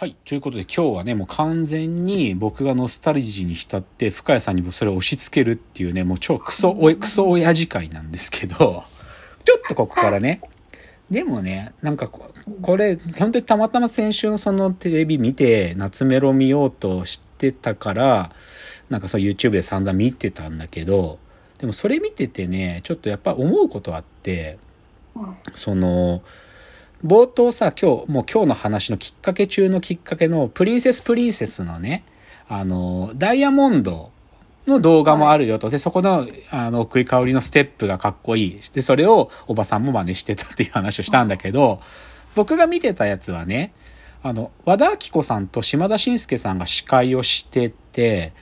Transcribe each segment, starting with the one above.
はい。ということで今日はね、もう完全に僕がノスタルジーに浸って深谷さんにそれを押し付けるっていうね、もう超クソお、クソ親父会なんですけど、ちょっとここからね、でもね、なんかここれ、本当にたまたま先週のそのテレビ見て、夏メロ見ようとしてたから、なんかそう YouTube で散々見てたんだけど、でもそれ見ててね、ちょっとやっぱ思うことあって、その、冒頭さ、今日、もう今日の話のきっかけ中のきっかけの、プリンセスプリンセスのね、あの、ダイヤモンドの動画もあるよと。で、そこの、あの、奥井香りのステップがかっこいい。で、それをおばさんも真似してたっていう話をしたんだけど、僕が見てたやつはね、あの、和田アキ子さんと島田紳介さんが司会をしてて、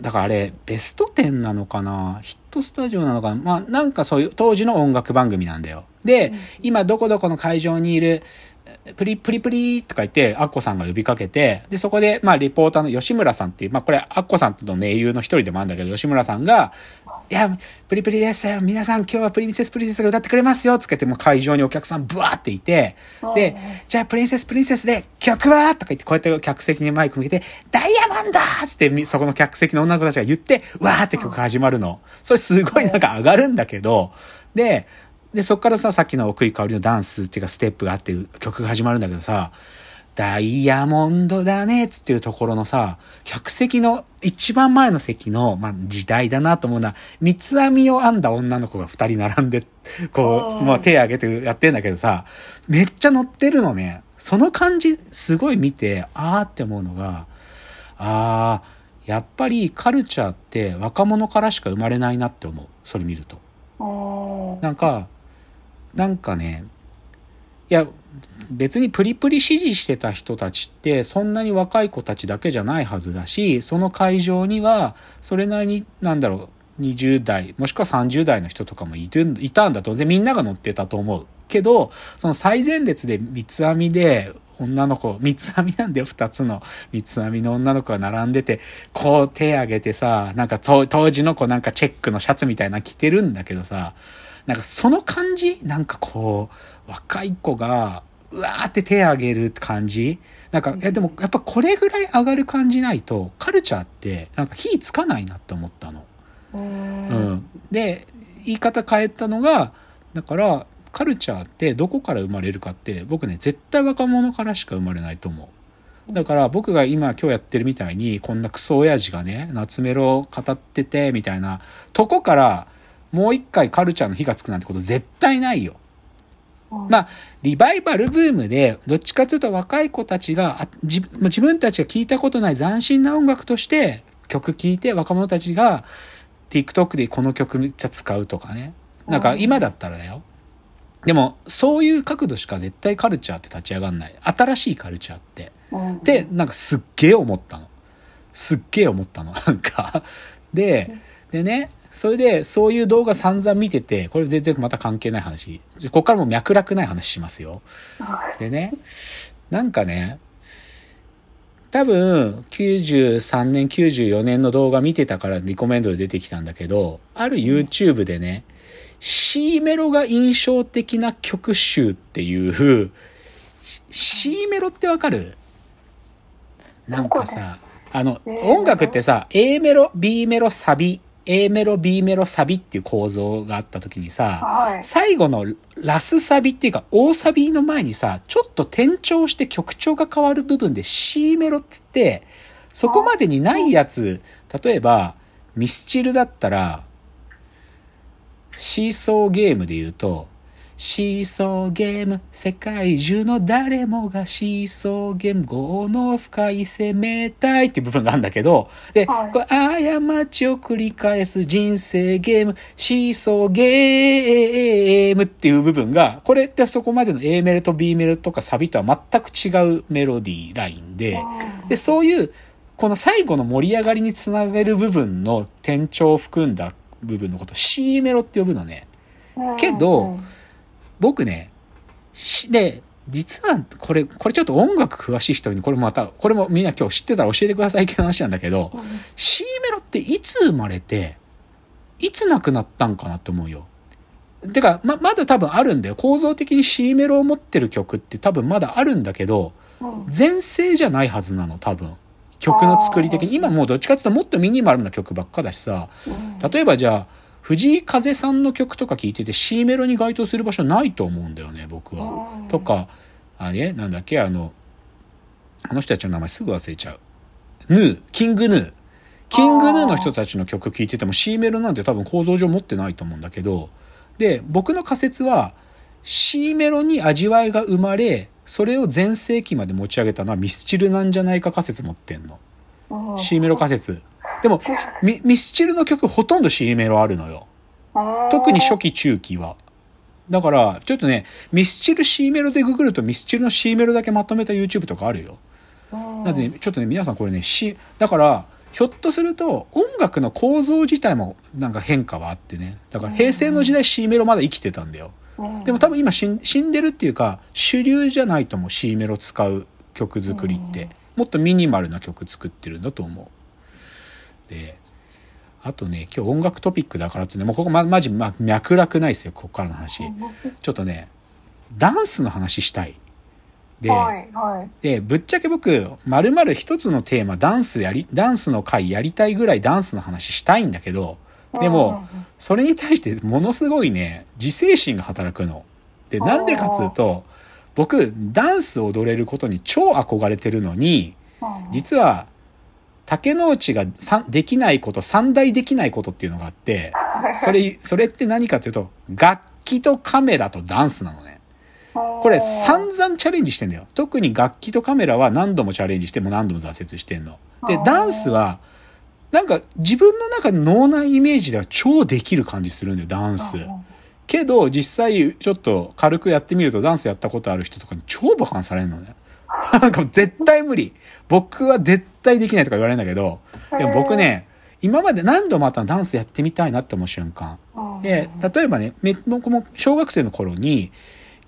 だからあれ、ベスト10なのかな？トスタジオなのかな？まあ、なんかそういう当時の音楽番組なんだよ。で、今どこどこの会場にいる、プリプリプリとか言って、アッコさんが呼びかけて、で、そこで、まあ、リポーターの吉村さんっていう、まあ、これ、アッコさんとの盟友の一人でもあるんだけど、吉村さんが、いや、プリプリですよ。皆さん今日はプリンセスプリンセスが歌ってくれますよつけて、もう会場にお客さんブワーっていて、で、じゃあプリンセスプリンセスで曲はとか言って、こうやって客席にマイク向けて、ダイヤモンドつって、そこの客席の女の子たちが言って、わーって曲が始まるの。それすごいなんか上がるんだけど、で、で、そっからさ、さっきの奥井香りのダンスっていうかステップがあって曲が始まるんだけどさ、ダイヤモンドだねっつってるところのさ、客席の一番前の席の、まあ、時代だなと思うのは、三つ編みを編んだ女の子が二人並んで、こう、まあ、手挙げてやってんだけどさ、めっちゃ乗ってるのね。その感じ、すごい見て、あーって思うのが、あー、やっぱりカルチャーって若者からしか生まれないなって思う。それ見ると。なんか、なんかね、いや、別にプリプリ支持してた人たちってそんなに若い子たちだけじゃないはずだし、その会場にはそれなりに、なんだろう、20代、もしくは30代の人とかもいたんだと。で、みんなが乗ってたと思う。けど、その最前列で三つ編みで、女の子、三つ編みなんだよ、二つの。三つ編みの女の子が並んでて、こう手上げてさ、なんか当時の子なんかチェックのシャツみたいな着てるんだけどさ、なんかその感じ？なんかこう、若い子が、うわーって手上げる感じ？なんか、いやでもやっぱこれぐらい上がる感じないと、カルチャーってなんか火つかないなって思ったの。うん。で、言い方変えたのが、だから、カルチャーってどこから生まれるかって、僕ね、絶対若者からしか生まれないと思う。だから僕が今今日やってるみたいに、こんなクソ親父がね、夏メロ語ってて、みたいな、とこから、もう一回カルチャーの火がつくなんてこと絶対ないよ。まあ、リバイバルブームで、どっちかというと若い子たちが、あ自自分たちが聞いたことない斬新な音楽として曲聴いて若者たちが TikTok でこの曲めっちゃ使うとかね。なんか今だったらだよ。でも、そういう角度しか絶対カルチャーって立ち上がんない。新しいカルチャーって。で、なんかすっげえ思ったの。すっげえ思ったの。なんか。で、でね、それで、そういう動画散々見てて、これ全然また関係ない話。ここからも脈絡ない話しますよ。でね、なんかね、多分、93年、94年の動画見てたからリコメンドで出てきたんだけど、ある YouTube でね、C メロが印象的な曲集っていう、C メロってわかる？なんかさ、あの、音楽ってさ、A メロ、B メロ、サビ、A メロ、B メロ、サビっていう構造があった時にさ、最後のラスサビっていうか、大サビの前にさ、ちょっと転調して曲調が変わる部分で C メロっつって、そこまでにないやつ、例えば、ミスチルだったら、シーソーゲームで言うと、シーソーゲーム、世界中の誰もがシーソーゲーム、業の深い攻めたいっていう部分があるんだけど、で、はい。これ過ちを繰り返す人生ゲーム、シーソーゲームっていう部分が、これってそこまでの A メロと B メロとかサビとは全く違うメロディーラインで、で、そういう、この最後の盛り上がりにつなげる部分の転調を含んだ部分のことを C メロって呼ぶのね。けど僕ね、し、で、実は、これ、これちょっと音楽詳しい人に、これまた、これもみんな今日知ってたら教えてくださいって話なんだけど、C メロっていつ生まれて、いつなくなったんかなって思うよ。てか、ま、まだ多分あるんだよ。構造的に C メロを持ってる曲って多分まだあるんだけど、全盛じゃないはずなの、多分。曲の作り的に。今もうどっちかっていうともっとミニマルな曲ばっかだしさ、例えばじゃあ、藤井風さんの曲とか聴いてて C メロに該当する場所ないと思うんだよね、僕は。とか、あれ？なんだっけ？あの、あの人たちの名前すぐ忘れちゃう。ヌー、キングヌー。キングヌーの人たちの曲聴いてても C メロなんて多分構造上持ってないと思うんだけど、で、僕の仮説は C メロに味わいが生まれ、それを全盛期まで持ち上げたのはミスチルなんじゃないか仮説持ってんの。C メロ仮説。でもミ、ミスチルの曲ほとんど C メロあるのよ。特に初期中期は。だから、ちょっとね、ミスチル C メロでググるとミスチルの C メロだけまとめた YouTube とかあるよ。なんで、ね、ちょっとね、皆さんこれね、C、だから、ひょっとすると音楽の構造自体もなんか変化はあってね。だから平成の時代 C メロまだ生きてたんだよ。でも多分今死んでるっていうか、主流じゃないと思う C メロ使う曲作りって。もっとミニマルな曲作ってるんだと思う。で、あとね、今日音楽トピックだからってね、もうここま、まじ、ま、脈絡ないですよ、ここからの話。ちょっとね、ダンスの話したい。で、はいはい、で、ぶっちゃけ僕、まるまる一つのテーマ、ダンスやり、ダンスの回やりたいぐらいダンスの話したいんだけど、でも、それに対してものすごいね、自制心が働くの。で、なんでかっつうと、僕、ダンス踊れることに超憧れてるのに、実は、竹之内ができないこと、三大できないことっていうのがあって、それ、それって何かっていうと、楽器とカメラとダンスなのね。これ散々チャレンジしてんだよ。特に楽器とカメラは何度もチャレンジしても何度も挫折してんの。で、ダンスは、なんか自分の中の脳内イメージでは超できる感じするんだよ、ダンス。けど、実際ちょっと軽くやってみるとダンスやったことある人とかに超バカンされるのね。なんか絶対無理。僕は絶対できないとか言われるんだけど、でも僕ね、今まで何度もあったダンスやってみたいなって思う瞬間。で、例えばね、僕も小学生の頃に、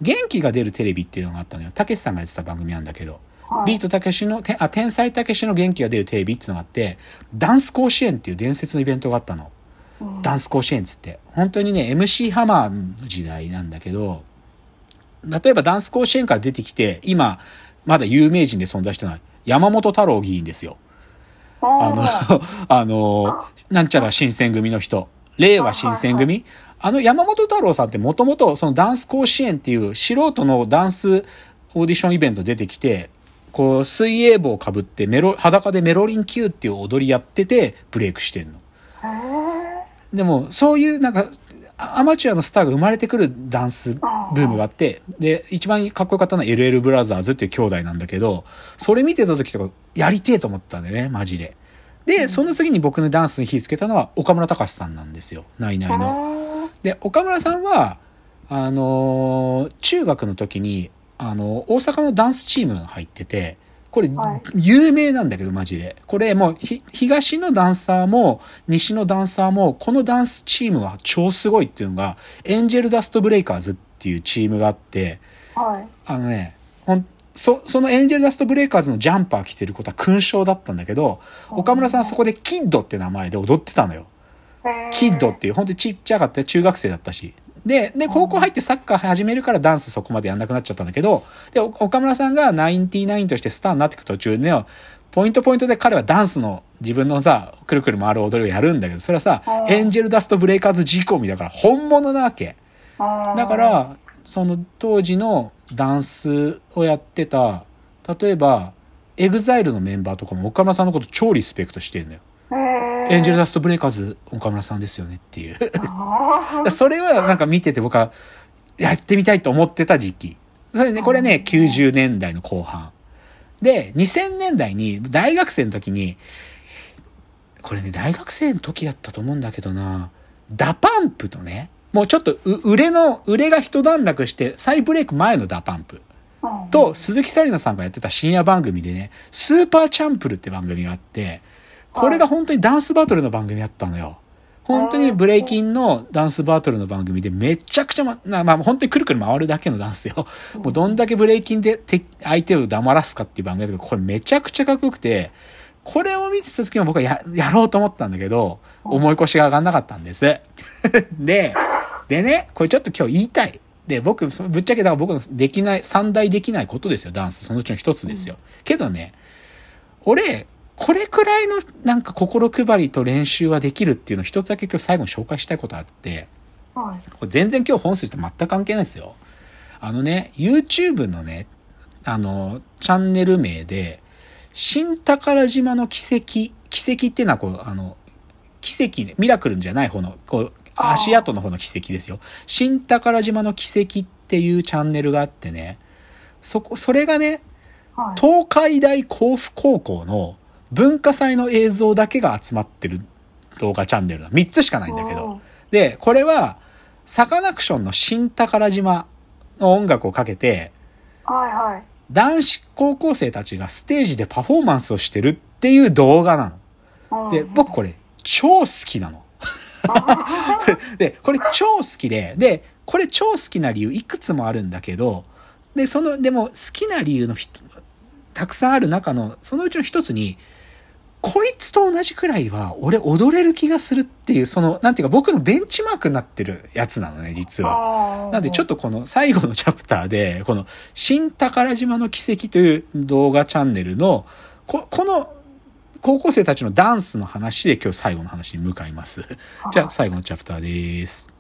元気が出るテレビっていうのがあったのよ。たけしさんがやってた番組なんだけど。ビートたけしの、あ、天才たけしの元気が出るテレビっていうのがあって、ダンス甲子園っていう伝説のイベントがあったの。ダンス甲子園つって。本当にね、MC ハマーの時代なんだけど、例えばダンス甲子園から出てきて、今、まだ有名人で存在してない山本太郎議員ですよ。あの、あの、なんちゃら新選組の人。令和新選組あの山本太郎さんってもともとそのダンス甲子園っていう素人のダンスオーディションイベント出てきて、こう水泳帽をかぶってメロ、裸でメロリン Q っていう踊りやっててブレイクしてんの。でもそういうなんかアマチュアのスターが生まれてくるダンスブームがあって、で、一番かっこよかったのは LL ブラザーズっていう兄弟なんだけど、それ見てた時とかやりてえと思ったんだよね、マジで。で、その次に僕のダンスに火つけたのは岡村隆史さんなんですよ、ナイナイの。で、岡村さんは、あのー、中学の時に、あのー、大阪のダンスチームが入ってて、これ、有名なんだけど、マジで。これ、もう、東のダンサーも、西のダンサーも、このダンスチームは超すごいっていうのが、エンジェルダストブレイカーズっていうチームがあって、はい、あのね、ほん、そ、そのエンジェルダストブレイカーズのジャンパー着てることは勲章だったんだけど、岡村さんはそこでキッドって名前で踊ってたのよ。キッドっていう、本当にちっちゃかった中学生だったし。で、で、高校入ってサッカー始めるからダンスそこまでやんなくなっちゃったんだけど、で、岡村さんがナインティナインとしてスターになっていく途中で、ポイントポイントで彼はダンスの自分のさ、くるくる回る踊りをやるんだけど、それはさ、エンジェルダストブレイカーズ仕込みだから本物なわけ。だから、その当時のダンスをやってた、例えば、 EXILE のメンバーとかも岡村さんのこと超リスペクトしてんだよ。エンジェルダストブレイカーズ岡村さんですよねっていう それはなんか見てて僕はやってみたいと思ってた時期。それね、これね、90年代の後半。で、2000年代に大学生の時に、これね、大学生の時だったと思うんだけどな、 DA PUMP とね、もうちょっと売れの、売れが一段落して再ブレイク前の DA PUMP。と、鈴木紗理奈さんがやってた深夜番組でね、スーパーチャンプルって番組があって、これが本当にダンスバトルの番組だったのよ。本当にブレイキンのダンスバトルの番組でめちゃくちゃま、まあ本当にくるくる回るだけのダンスよ。もうどんだけブレイキンで相手を黙らすかっていう番組だけど、これめちゃくちゃかっこよくて、これを見てた時は僕はや、やろうと思ったんだけど、思い越しが上がんなかったんです。で、でね、これちょっと今日言いたい。で、僕、ぶっちゃけだから僕のできない、三大できないことですよ、ダンス。そのうちの一つですよ。けどね、俺、これくらいのなんか心配りと練習はできるっていうのを一つだけ今日最後に紹介したいことあって、はい。これ全然今日本筋と全く関係ないですよ。あのね、YouTube のね、あの、チャンネル名で、新宝島の奇跡、奇跡っていうのはこう、あの、奇跡ね、ミラクルじゃない方の、こう、足跡の方の奇跡ですよ。新宝島の奇跡っていうチャンネルがあってね、そこ、それがね、はい。東海大甲府高校の文化祭の映像だけが集まってる動画チャンネルだ。3つしかないんだけど。うん。で、これは、サカナクションの新宝島の音楽をかけて、はいはい。男子高校生たちがステージでパフォーマンスをしてるっていう動画なの。うんで、僕これ超好きなの。で、これ超好きで、で、これ超好きな理由いくつもあるんだけど、で、その、でも好きな理由のひたくさんある中の、そのうちの一つに、こいつと同じくらいは俺踊れる気がするっていう、その、なんていうか僕のベンチマークになってるやつなのね、実は。なんでちょっとこの最後のチャプターで、この新宝島の奇跡という動画チャンネルの、ここの高校生たちのダンスの話で今日最後の話に向かいます。じゃあ最後のチャプターです。